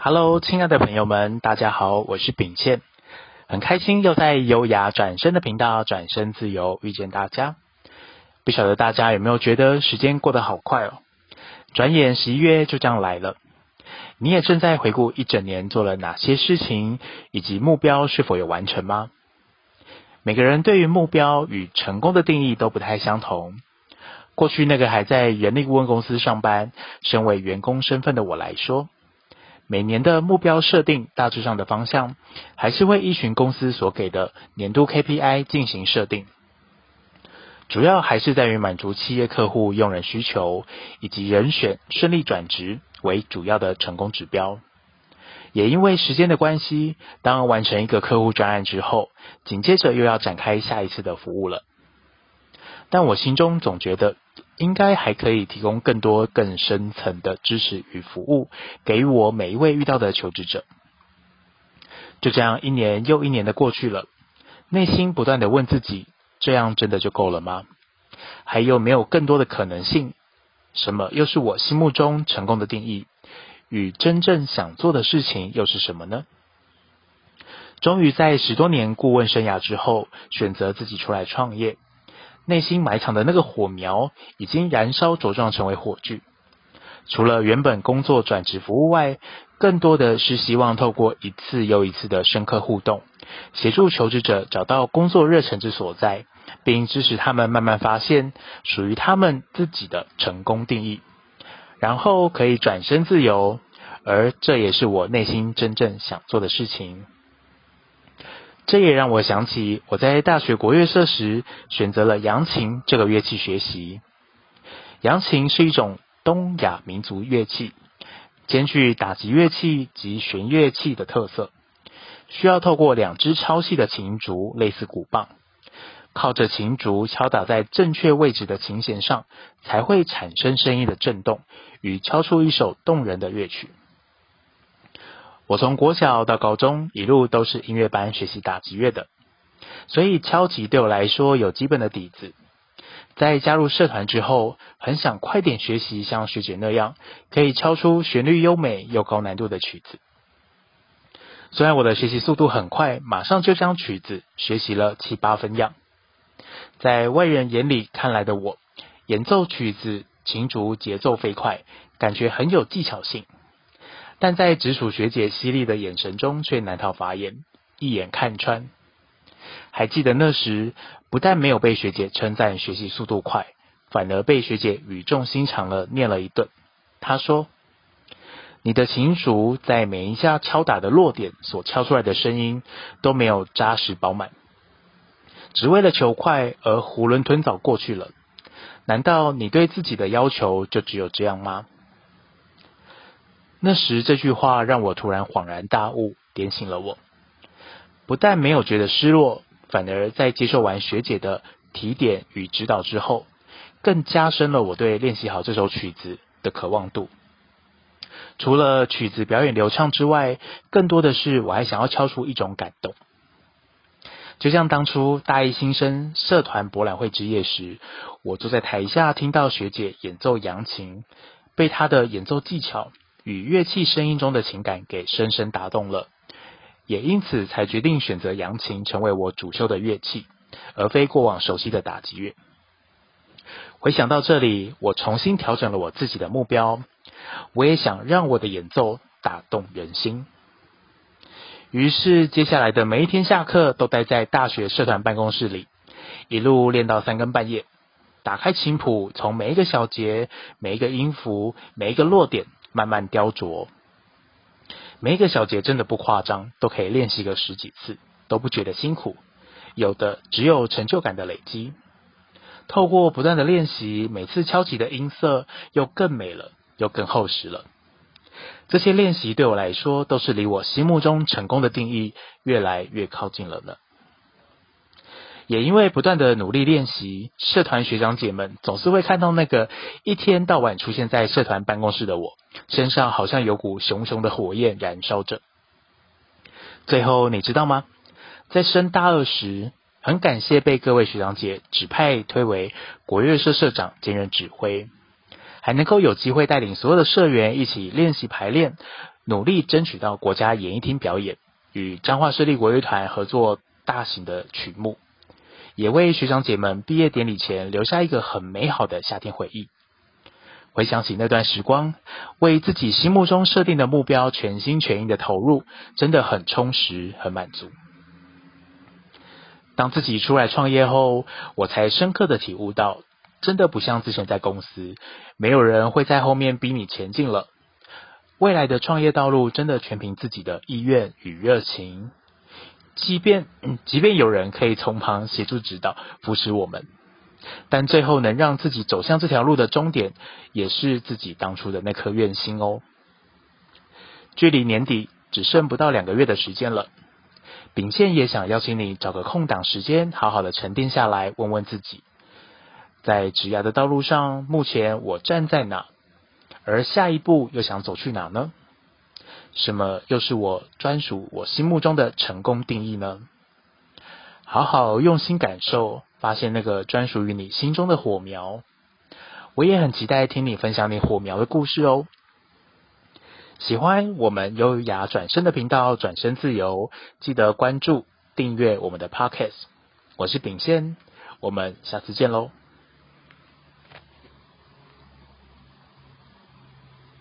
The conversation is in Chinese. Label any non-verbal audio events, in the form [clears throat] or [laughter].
Hello，亲爱的朋友们，大家好，我是秉倩，很开心又在优雅转身的频道转身自由遇见大家。不晓得大家有没有觉得时间过得好快哦？转眼十一月就这样来了，你也正在回顾一整年做了哪些事情，以及目标是否有完成吗？每个人对于目标与成功的定义都不太相同。过去那个还在人力顾问公司上班，身为员工身份的我来说，每年的目标设定大致上的方向，还是会依循公司所给的年度 KPI 进行设定。主要还是在于满足企业客户用人需求，以及人选顺利转职为主要的成功指标。也因为时间的关系，当完成一个客户专案之后，紧接着又要展开下一次的服务了。但我心中总觉得，应该还可以提供更多更深层的支持与服务，给予我每一位遇到的求职者。就这样一年又一年的过去了，内心不断的问自己：这样真的就够了吗？还有没有更多的可能性？什么又是我心目中成功的定义？与真正想做的事情又是什么呢？终于在十多年顾问生涯之后，选择自己出来创业。内心埋藏的那个火苗已经燃烧茁壮成为火炬。除了原本工作转职服务外，更多的是希望透过一次又一次的深刻互动，协助求职者找到工作热忱之所在，并支持他们慢慢发现属于他们自己的成功定义，然后可以转身自由。而这也是我内心真正想做的事情。这也让我想起我在大学国乐社时选择了扬琴这个乐器学习。扬琴是一种东亚民族乐器，兼具打击乐器及弦乐器的特色，需要透过两只超细的琴竹，类似鼓棒，靠着琴竹敲打在正确位置的琴弦上，才会产生声音的震动，与敲出一首动人的乐曲。我从国小到高中一路都是音乐班学习打击乐的，所以敲击对我来说有基本的底子。在加入社团之后，很想快点学习像学姐那样，可以敲出旋律优美又高难度的曲子。虽然我的学习速度很快，马上就将曲子学习了七八分样。在外人眼里看来的我，演奏曲子琴竹节奏飞快，感觉很有技巧性。但在直属学姐犀利的眼神中，却难逃法眼，一眼看穿。还记得那时，不但没有被学姐称赞学习速度快，反而被学姐语重心长地念了一顿。她说：“你的琴竹在每一下敲打的落点所敲出来的声音都没有扎实饱满，只为了求快而囫囵吞枣过去了。难道你对自己的要求就只有这样吗？”那时这句话让我突然恍然大悟，点醒了我。不但没有觉得失落，反而在接受完学姐的提点与指导之后，更加深了我对练习好这首曲子的渴望度。除了曲子表演流畅之外，更多的是我还想要敲出一种感动。就像当初大一新生社团博览会之夜时，我坐在台下听到学姐演奏扬琴，被她的演奏技巧。与乐器声音中的情感给深深打动了，也因此才决定选择扬琴成为我主修的乐器，而非过往熟悉的打击乐。回想到这里，我重新调整了我自己的目标，我也想让我的演奏打动人心。于是，接下来的每一天下课都待在大学社团办公室里，一路练到三更半夜，打开琴谱，从每一个小节、每一个音符、每一个落点。慢慢雕琢，每一个小节真的不夸张，都可以练习个十几次，都不觉得辛苦。有的只有成就感的累积。透过不断的练习，每次敲击的音色又更美了，又更厚实了。这些练习对我来说，都是离我心目中成功的定义越来越靠近了呢。也因为不断的努力练习，社团学长姐们总是会看到那个一天到晚出现在社团办公室的我，身上好像有股熊熊的火焰燃烧着。最后你知道吗？在升大二时，很感谢被各位学长姐指派推为国乐社社长兼任指挥，还能够有机会带领所有的社员一起练习排练，努力争取到国家演艺厅表演，与彰化市立国乐团合作大型的曲目，也为学长姐们毕业典礼前留下一个很美好的夏天回忆。回想起那段时光，为自己心目中设定的目标全心全意的投入，真的很充实、很满足。当自己出来创业后，我才深刻的体悟到，真的不像之前在公司，没有人会在后面逼你前进了。未来的创业道路真的全凭自己的意愿与热情，即便 [clears throat] 即便有人可以从旁协助指导、扶持我们。但最后能让自己走向这条路的终点，也是自己当初的那颗愿心哦。距离年底只剩不到两个月的时间了，秉宪也想邀请你找个空档时间，好好的沉淀下来，问问自己，在职涯的道路上，目前我站在哪？而下一步又想走去哪呢？什么又是我专属我心目中的成功定义呢？好好用心感受。发现那个专属于你心中的火苗，我也很期待听你分享你火苗的故事哦。喜欢我们优雅转身的频道，转身自由，记得关注订阅我们的 Podcast。我是秉先，我们下次见喽。